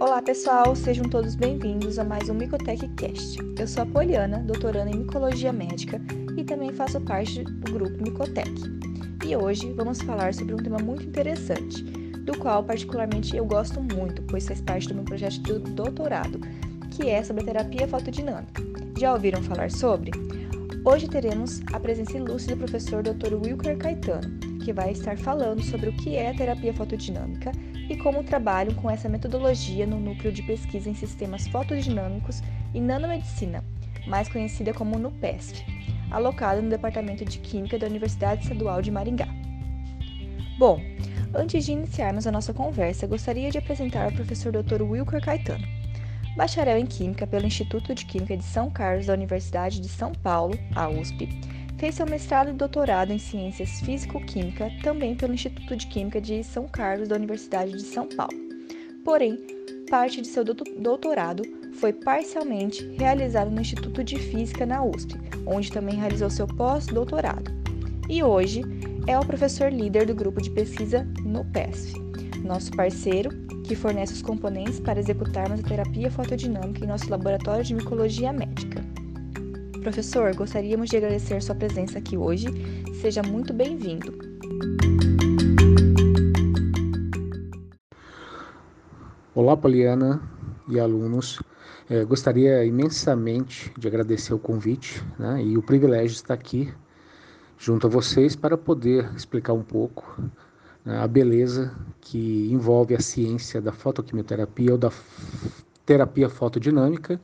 Olá pessoal, sejam todos bem-vindos a mais um Micotech Cast. Eu sou a Poliana, doutoranda em Micologia Médica e também faço parte do grupo Micotech. E hoje vamos falar sobre um tema muito interessante, do qual particularmente eu gosto muito, pois faz parte do meu projeto de doutorado, que é sobre a terapia fotodinâmica. Já ouviram falar sobre? Hoje teremos a presença ilustre do professor Dr. Wilker Caetano, que vai estar falando sobre o que é a terapia fotodinâmica e como trabalham com essa metodologia no núcleo de pesquisa em sistemas fotodinâmicos e nanomedicina, mais conhecida como NUPESF, alocado no Departamento de Química da Universidade Estadual de Maringá. Bom, antes de iniciarmos a nossa conversa, gostaria de apresentar o professor Dr. Wilker Caetano, bacharel em Química pelo Instituto de Química de São Carlos da Universidade de São Paulo, a USP, Fez seu mestrado e doutorado em Ciências Físico-Química também pelo Instituto de Química de São Carlos da Universidade de São Paulo. Porém, parte de seu doutorado foi parcialmente realizado no Instituto de Física na USP, onde também realizou seu pós-doutorado. E hoje é o professor líder do grupo de pesquisa no PESF, nosso parceiro que fornece os componentes para executarmos a terapia fotodinâmica em nosso laboratório de micologia médica. Professor, gostaríamos de agradecer sua presença aqui hoje. Seja muito bem-vindo. Olá, Poliana e alunos. É, gostaria imensamente de agradecer o convite né, e o privilégio de estar aqui junto a vocês para poder explicar um pouco né, a beleza que envolve a ciência da fotoquimioterapia ou da terapia fotodinâmica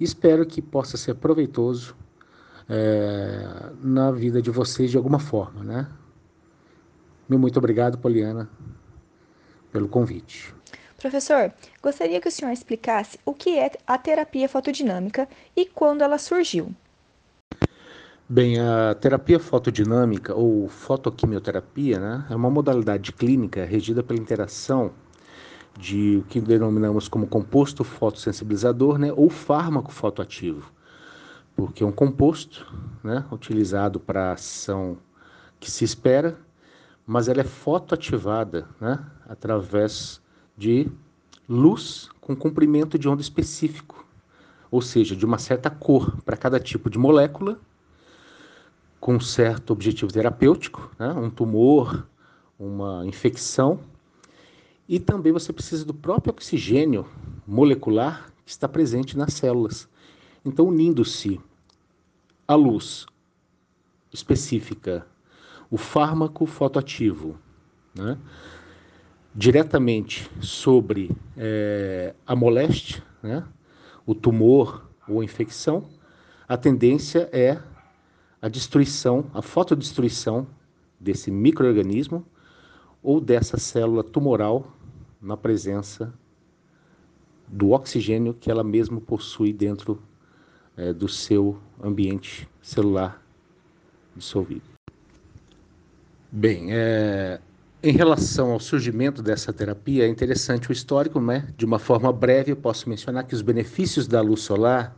Espero que possa ser proveitoso é, na vida de vocês de alguma forma, né? Muito obrigado, Poliana, pelo convite. Professor, gostaria que o senhor explicasse o que é a terapia fotodinâmica e quando ela surgiu. Bem, a terapia fotodinâmica ou fotoquimioterapia né, é uma modalidade clínica regida pela interação de o que denominamos como composto fotossensibilizador né, ou fármaco fotoativo, porque é um composto né, utilizado para ação que se espera, mas ela é fotoativada né, através de luz com comprimento de onda específico, ou seja, de uma certa cor para cada tipo de molécula, com certo objetivo terapêutico, né, um tumor, uma infecção e também você precisa do próprio oxigênio molecular que está presente nas células. Então, unindo-se a luz específica, o fármaco fotoativo, né, diretamente sobre é, a moléstia, né, o tumor ou a infecção, a tendência é a destruição, a fotodestruição desse microorganismo ou dessa célula tumoral na presença do oxigênio que ela mesma possui dentro é, do seu ambiente celular dissolvido. Bem, é, em relação ao surgimento dessa terapia, é interessante o histórico, né? De uma forma breve, eu posso mencionar que os benefícios da luz solar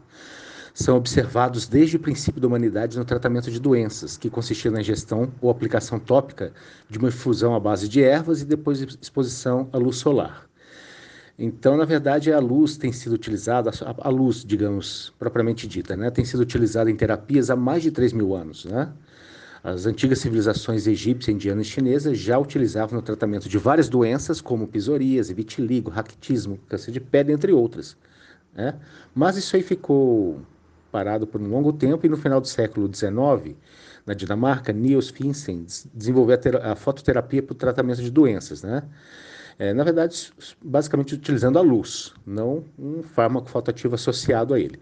são observados desde o princípio da humanidade no tratamento de doenças, que consistia na ingestão ou aplicação tópica de uma infusão à base de ervas e depois exposição à luz solar. Então, na verdade, a luz tem sido utilizada, a luz, digamos, propriamente dita, né, tem sido utilizada em terapias há mais de 3 mil anos. Né? As antigas civilizações egípcia, indiana e chinesa já utilizavam no tratamento de várias doenças, como psoríase, vitiligo, raquitismo, câncer de pele, entre outras. Né? Mas isso aí ficou parado por um longo tempo e no final do século XIX, na Dinamarca, Niels Finsen desenvolveu a, a fototerapia para o tratamento de doenças, né? É, na verdade, basicamente utilizando a luz, não um fármaco fotoativo associado a ele.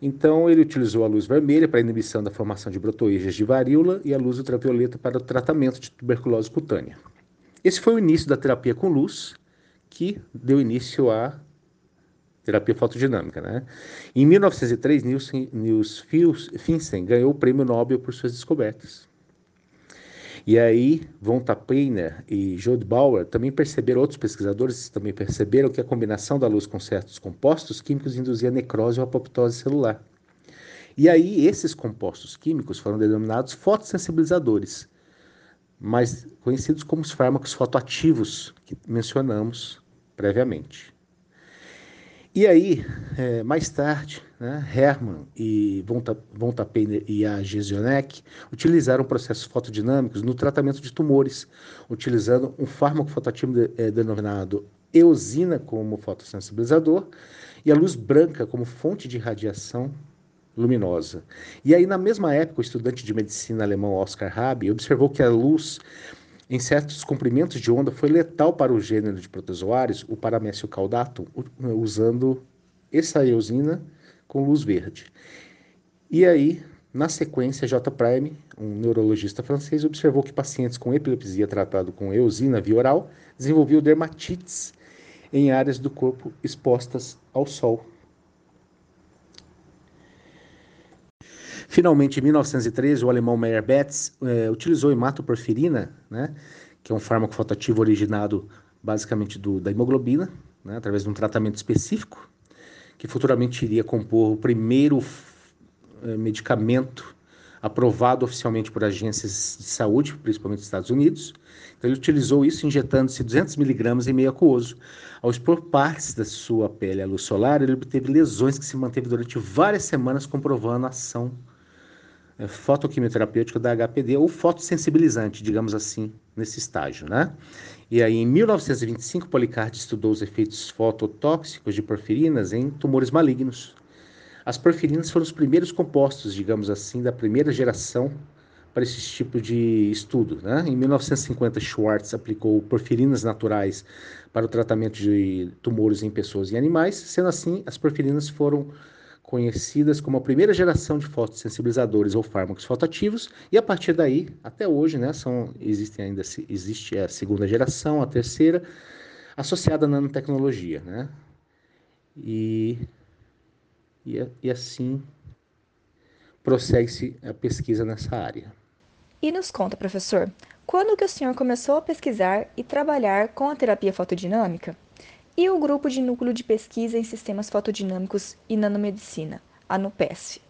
Então, ele utilizou a luz vermelha para inibição da formação de brotoíges de varíola e a luz ultravioleta para o tratamento de tuberculose cutânea. Esse foi o início da terapia com luz, que deu início à terapia fotodinâmica. Né? Em 1903, Nielsen, Niels Finsen ganhou o prêmio Nobel por suas descobertas. E aí, von Tapeiner e Jode Bauer também perceberam, outros pesquisadores também perceberam que a combinação da luz com certos compostos químicos induzia necrose ou apoptose celular. E aí, esses compostos químicos foram denominados fotossensibilizadores, mais conhecidos como os fármacos fotoativos que mencionamos previamente. E aí, é, mais tarde, né, Hermann e von Tapener e a Gesionek utilizaram processos fotodinâmicos no tratamento de tumores, utilizando um fármaco fotoativo de, é, denominado eosina como fotossensibilizador e a luz branca como fonte de radiação luminosa. E aí, na mesma época, o estudante de medicina alemão Oscar Rabi observou que a luz em certos comprimentos de onda foi letal para o gênero de protozoários, o Paramécio caudatum, usando essa eosina com luz verde. E aí, na sequência, J. Prime, um neurologista francês, observou que pacientes com epilepsia tratado com eosina via oral desenvolviam dermatites em áreas do corpo expostas ao sol. Finalmente, em 1913, o alemão Meyer Betz é, utilizou hematoporfirina, né, que é um fármaco fotoativo originado basicamente do, da hemoglobina, né, através de um tratamento específico, que futuramente iria compor o primeiro é, medicamento aprovado oficialmente por agências de saúde, principalmente dos Estados Unidos. Então, ele utilizou isso injetando-se 200 miligramas em meio aquoso. Ao expor partes da sua pele à luz solar, ele obteve lesões que se manteve durante várias semanas, comprovando a ação é, fotoquimioterapêutico da HPD ou fotossensibilizante, digamos assim, nesse estágio, né? E aí, em 1925, Policard estudou os efeitos fototóxicos de porfirinas em tumores malignos. As porfirinas foram os primeiros compostos, digamos assim, da primeira geração para esse tipo de estudo. Né? Em 1950, Schwartz aplicou porfirinas naturais para o tratamento de tumores em pessoas e animais. Sendo assim, as porfirinas foram conhecidas como a primeira geração de fotossensibilizadores ou fármacos fotoativos, e a partir daí, até hoje, né, são, existem ainda, existe a segunda geração, a terceira, associada à nanotecnologia, né? E, e, e assim prossegue-se a pesquisa nessa área. E nos conta, professor, quando que o senhor começou a pesquisar e trabalhar com a terapia fotodinâmica? E o Grupo de Núcleo de Pesquisa em Sistemas Fotodinâmicos e Nanomedicina, a NUPESF.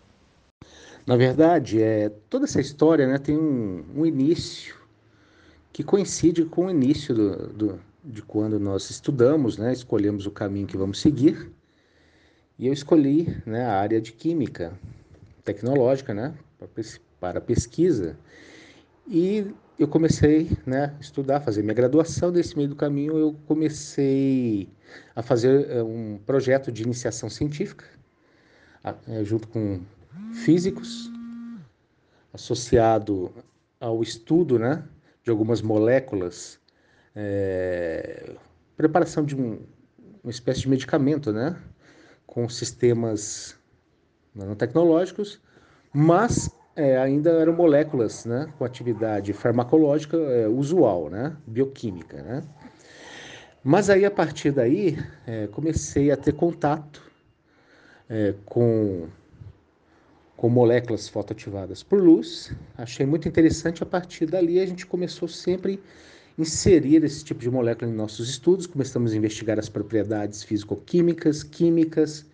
Na verdade, é, toda essa história né, tem um, um início que coincide com o início do, do, de quando nós estudamos, né, escolhemos o caminho que vamos seguir. E eu escolhi né, a área de química tecnológica né, para pesquisa. E eu comecei né, a estudar, fazer minha graduação. Nesse meio do caminho, eu comecei a fazer eh, um projeto de iniciação científica, eh, junto com físicos, associado ao estudo né, de algumas moléculas, é, preparação de um, uma espécie de medicamento, né, com sistemas nanotecnológicos, mas é, ainda eram moléculas né, com atividade farmacológica é, usual, né, bioquímica. Né? Mas aí, a partir daí, é, comecei a ter contato é, com, com moléculas fotoativadas por luz. Achei muito interessante. A partir dali, a gente começou sempre a inserir esse tipo de molécula em nossos estudos. Começamos a investigar as propriedades físico-químicas, químicas,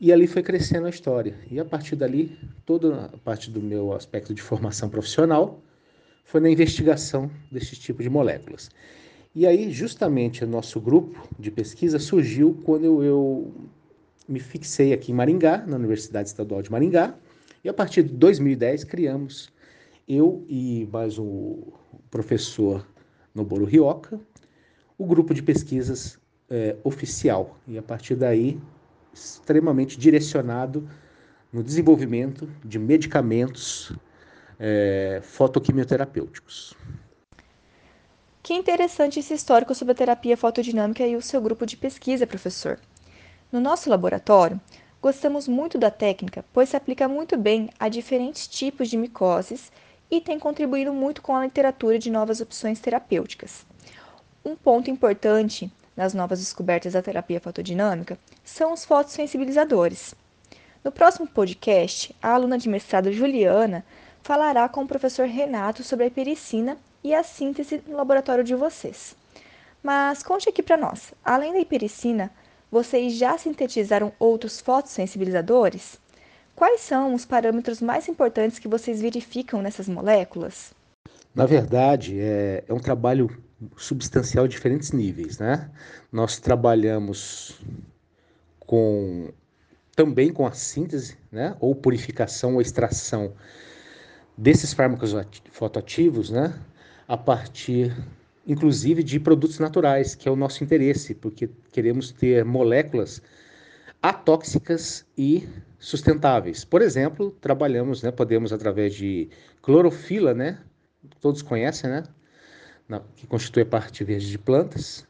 e ali foi crescendo a história. E a partir dali, toda a parte do meu aspecto de formação profissional foi na investigação desse tipo de moléculas. E aí, justamente, o nosso grupo de pesquisa surgiu quando eu, me fixei aqui em Maringá, na Universidade Estadual de Maringá, e a partir de 2010 criamos, eu e mais o professor Noboro Rioca, o grupo de pesquisas é, oficial. E a partir daí extremamente direcionado no desenvolvimento de medicamentos é, fotoquimioterapêuticos. Que interessante esse histórico sobre a terapia fotodinâmica e o seu grupo de pesquisa, professor. No nosso laboratório, gostamos muito da técnica, pois se aplica muito bem a diferentes tipos de micoses e tem contribuído muito com a literatura de novas opções terapêuticas. Um ponto importante nas novas descobertas da terapia fotodinâmica são os fotossensibilizadores. No próximo podcast, a aluna de mestrado Juliana falará com o professor Renato sobre a hipericina e a síntese no laboratório de vocês. Mas conte aqui para nós, além da hipericina, vocês já sintetizaram outros fotossensibilizadores? Quais são os parâmetros mais importantes que vocês verificam nessas moléculas? Na verdade, é, é um trabalho substancial a diferentes níveis, né? Nós trabalhamos com também com a síntese, né, ou purificação ou extração desses fármacos fotoativos, né, a partir inclusive de produtos naturais, que é o nosso interesse, porque queremos ter moléculas atóxicas e sustentáveis. Por exemplo, trabalhamos, né, podemos através de clorofila, né, todos conhecem, né, que constitui a parte verde de plantas.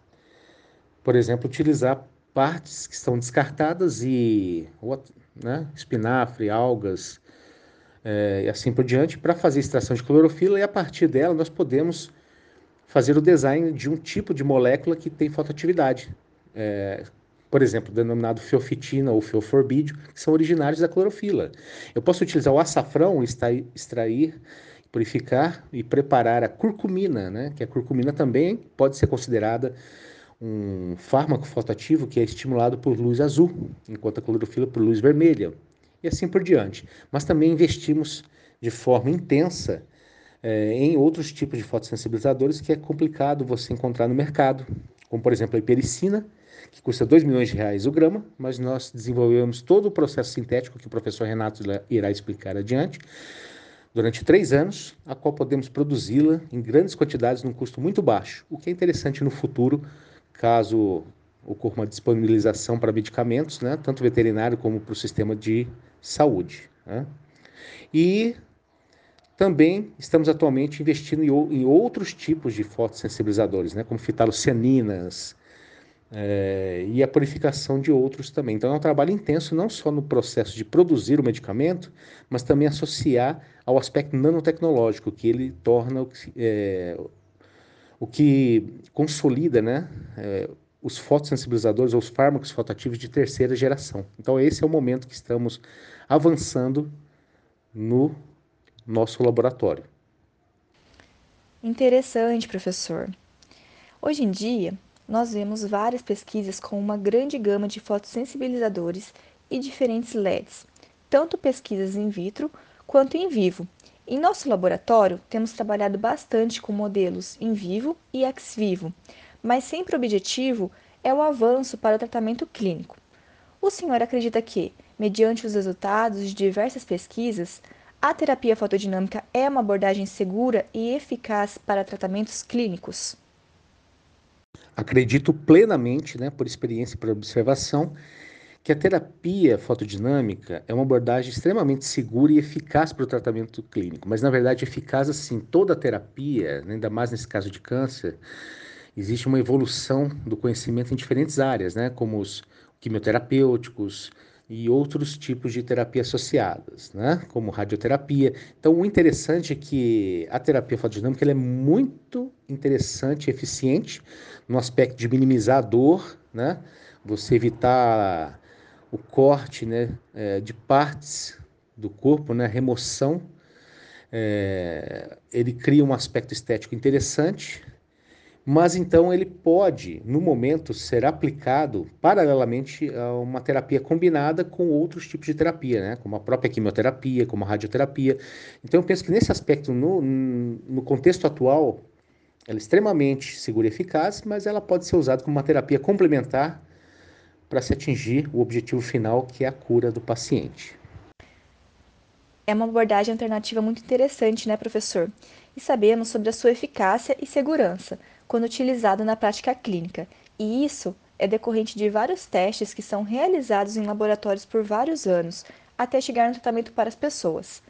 Por exemplo, utilizar partes que estão descartadas e né, espinafre, algas é, e assim por diante para fazer extração de clorofila e a partir dela nós podemos fazer o design de um tipo de molécula que tem fotoatividade. É, por exemplo, denominado feofitina ou feoforbídeo, que são originários da clorofila. Eu posso utilizar o açafrão, extrair, extrair purificar e preparar a curcumina, né? que a curcumina também pode ser considerada um fármaco fotoativo que é estimulado por luz azul, enquanto a clorofila por luz vermelha, e assim por diante. Mas também investimos de forma intensa é, em outros tipos de fotossensibilizadores que é complicado você encontrar no mercado, como por exemplo a hipericina, que custa 2 milhões de reais o grama, mas nós desenvolvemos todo o processo sintético que o professor Renato irá explicar adiante, durante três anos, a qual podemos produzi-la em grandes quantidades num custo muito baixo, o que é interessante no futuro, caso ocorra uma disponibilização para medicamentos, né, tanto veterinário como para o sistema de saúde. Né? E também estamos atualmente investindo em, outros tipos de fotossensibilizadores, né, como fitalocianinas, é, e a purificação de outros também. Então é um trabalho intenso não só no processo de produzir o medicamento, mas também associar ao aspecto nanotecnológico, que ele torna o, é, o que consolida né, é, os fotossensibilizadores ou os fármacos fotoativos de terceira geração. Então esse é o momento que estamos avançando no nosso laboratório. Interessante, professor. Hoje em dia, nós vemos várias pesquisas com uma grande gama de fotossensibilizadores e diferentes LEDs, tanto pesquisas in vitro quanto em vivo. Em nosso laboratório, temos trabalhado bastante com modelos in vivo e ex vivo, mas sempre o objetivo é o avanço para o tratamento clínico. O senhor acredita que, mediante os resultados de diversas pesquisas, a terapia fotodinâmica é uma abordagem segura e eficaz para tratamentos clínicos? Acredito plenamente, né, por experiência e por observação, que a terapia fotodinâmica é uma abordagem extremamente segura e eficaz para o tratamento clínico. Mas, na verdade, eficaz assim, toda a terapia, né, ainda mais nesse caso de câncer, existe uma evolução do conhecimento em diferentes áreas, né, como os quimioterapêuticos, e outros tipos de terapia associadas, né? como radioterapia. Então, o interessante é que a terapia fotodinâmica é muito interessante e eficiente no aspecto de minimizar a dor, né? você evitar o corte né, é, de partes do corpo, né, remoção. É, ele cria um aspecto estético interessante, mas então ele pode, no momento, ser aplicado paralelamente a uma terapia combinada com outros tipos de terapia, né? como a própria quimioterapia, como a radioterapia. Então eu penso que nesse aspecto, no, no contexto atual, ela é extremamente segura e eficaz, mas ela pode ser usada como uma terapia complementar para se atingir o objetivo final, que é a cura do paciente. É uma abordagem alternativa muito interessante, né, professor? E sabemos sobre a sua eficácia e segurança quando utilizado na prática clínica, e isso é decorrente de vários testes que são realizados em laboratórios por vários anos, até chegar no tratamento para as pessoas.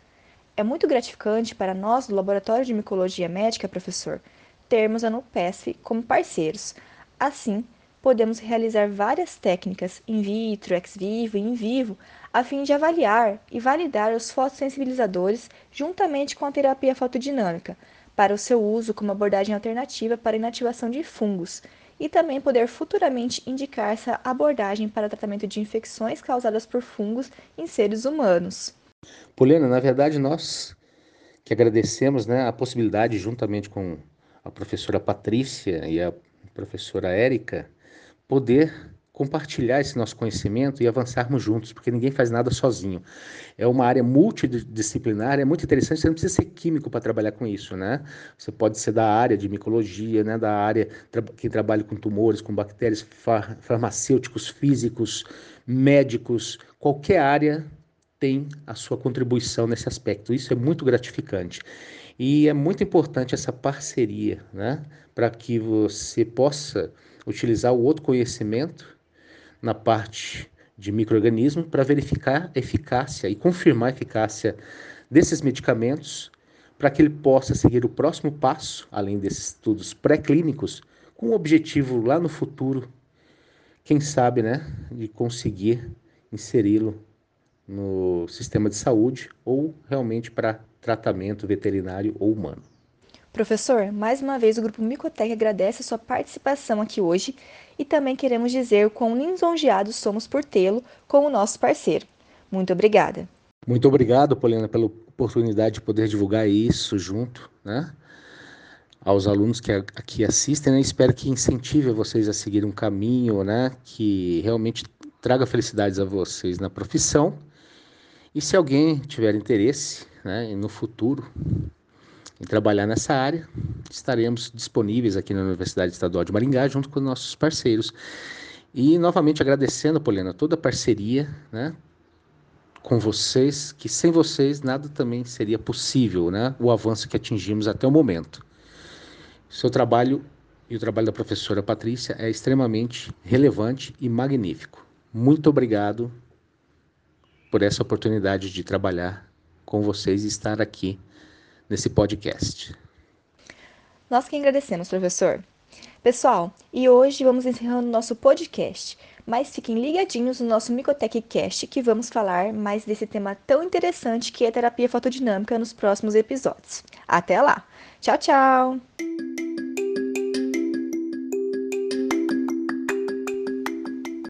É muito gratificante para nós do Laboratório de Micologia Médica, professor, termos a NUPESF como parceiros. Assim, podemos realizar várias técnicas in vitro, ex vivo e in vivo a fim de avaliar e validar os fotossensibilizadores juntamente com a terapia fotodinâmica, para o seu uso como abordagem alternativa para inativação de fungos, e também poder futuramente indicar essa abordagem para tratamento de infecções causadas por fungos em seres humanos. Poliana, na verdade, nós que agradecemos né, a possibilidade, juntamente com a professora Patrícia e a professora Érica, poder compartilhar esse nosso conhecimento e avançarmos juntos, porque ninguém faz nada sozinho. É uma área multidisciplinar, é muito interessante, você não precisa ser químico para trabalhar com isso, né? Você pode ser da área de micologia, né, da área que trabalha com tumores, com bactérias, far, farmacêuticos, físicos, médicos, qualquer área tem a sua contribuição nesse aspecto. Isso é muito gratificante. E é muito importante essa parceria, né? Para que você possa utilizar o outro conhecimento na parte de microorganismo para verificar a eficácia e confirmar a eficácia desses medicamentos para que ele possa seguir o próximo passo, além desses estudos pré-clínicos, com o objetivo lá no futuro, quem sabe, né, de conseguir inseri-lo no sistema de saúde ou realmente para tratamento veterinário ou humano. Professor, mais uma vez o Grupo Micotec agradece a sua participação aqui hoje e também queremos dizer o quão lisonjeados somos por tê-lo como nosso parceiro. Muito obrigada. Muito obrigado, Poliana, pela oportunidade de poder divulgar isso junto, né? Aos alunos que aqui assistem, né? Espero que incentive vocês a seguir um caminho, né? Que realmente traga felicidades a vocês na profissão. E se alguém tiver interesse, né? No futuro, em trabalhar nessa área, estaremos disponíveis aqui na Universidade Estadual de Maringá, junto com nossos parceiros. E novamente agradecendo, Poliana, toda a parceria, né? com vocês, que sem vocês nada também seria possível, né? O avanço que atingimos até o momento. Seu trabalho e o trabalho da professora Patrícia é extremamente relevante e magnífico. Muito obrigado por essa oportunidade de trabalhar com vocês e estar aqui nesse podcast. Nós que agradecemos, professor. Pessoal, e hoje vamos encerrando nosso podcast, mas fiquem ligadinhos no nosso Micotech Cast que vamos falar mais desse tema tão interessante que é terapia fotodinâmica nos próximos episódios. Até lá! Tchau, tchau!